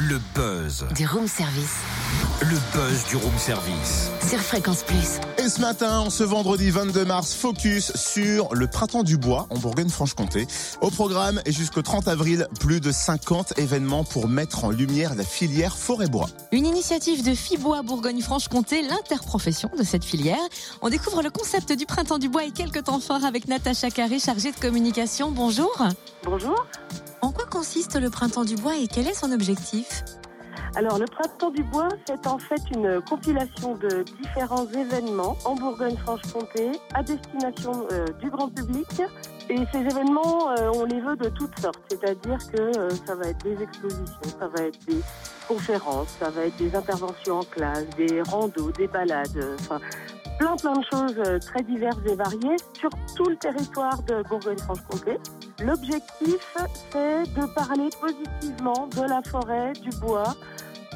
Le buzz. Du room service. Le buzz du room service. Sur Fréquence Plus. Et ce matin, ce vendredi 22 mars, focus sur le printemps du bois en Bourgogne-Franche-Comté. Au programme et jusqu'au 30 avril, plus de 50 événements pour mettre en lumière la filière forêt-bois. Une initiative de Fibois Bourgogne-Franche-Comté, l'interprofession de cette filière. On découvre le concept du printemps du bois et quelques temps forts avec Natacha Carré, chargée de communication. Bonjour. Bonjour. Consiste le printemps du bois et quel est son objectif Alors, le Printemps du Bois, c'est en fait une compilation de différents événements en Bourgogne-Franche-Comté à destination euh, du grand public. Et ces événements, euh, on les veut de toutes sortes. C'est-à-dire que euh, ça va être des expositions, ça va être des conférences, ça va être des interventions en classe, des randos, des balades. Plein plein de choses euh, très diverses et variées sur tout le territoire de Bourgogne-Franche-Comté. L'objectif, c'est de parler positivement de la forêt, du bois,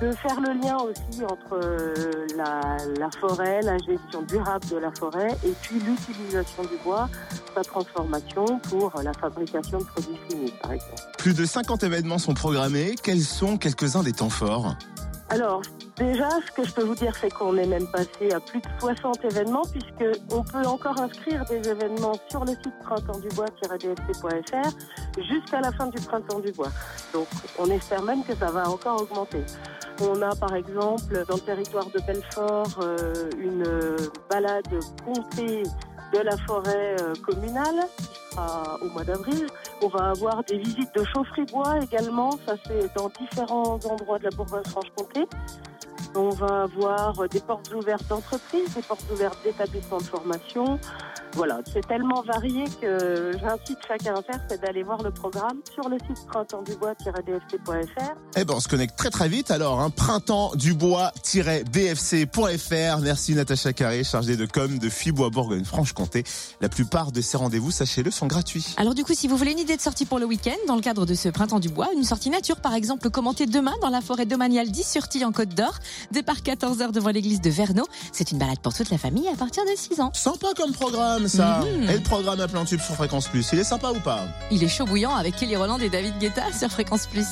de faire le lien aussi entre euh, la, la forêt, la gestion durable de la forêt et puis l'utilisation du bois, sa transformation pour la fabrication de produits finis, par exemple. Plus de 50 événements sont programmés. Quels sont quelques-uns des temps forts? Alors, déjà, ce que je peux vous dire, c'est qu'on est même passé à plus de 60 événements, puisque on peut encore inscrire des événements sur le site printemps-du-bois-dfc.fr jusqu'à la fin du printemps du bois. Donc, on espère même que ça va encore augmenter. On a par exemple dans le territoire de Belfort euh, une euh, balade comptée de la forêt euh, communale qui sera au mois d'avril. On va avoir des visites de chaufferie-bois également, ça c'est dans différents endroits de la Bourgogne-Franche-Comté. On va avoir des portes ouvertes d'entreprises, des portes ouvertes d'établissements de formation. Voilà, c'est tellement varié que j'incite chacun à faire, c'est d'aller voir le programme sur le site printemps-du-bois-dfc.fr. Eh ben, on se connecte très très vite. Alors, un printemps du bois-bfc.fr. Merci Natacha Carré, chargée de com de Fibois Bourgogne-Franche-Comté. La plupart de ces rendez-vous, sachez-le, sont gratuits. Alors du coup, si vous voulez une idée de sortie pour le week-end, dans le cadre de ce printemps du bois, une sortie nature par exemple commentée demain dans la forêt domaniale d'Issurti en Côte d'Or, départ 14h devant l'église de Verneau. C'est une balade pour toute la famille à partir de 6 ans. Sympa comme programme, ça. Mhm. Et le programme à plein tube sur Fréquence Plus, il est sympa ou pas? Il est chaud bouillant avec Kelly Roland et David Guetta sur Fréquence Plus.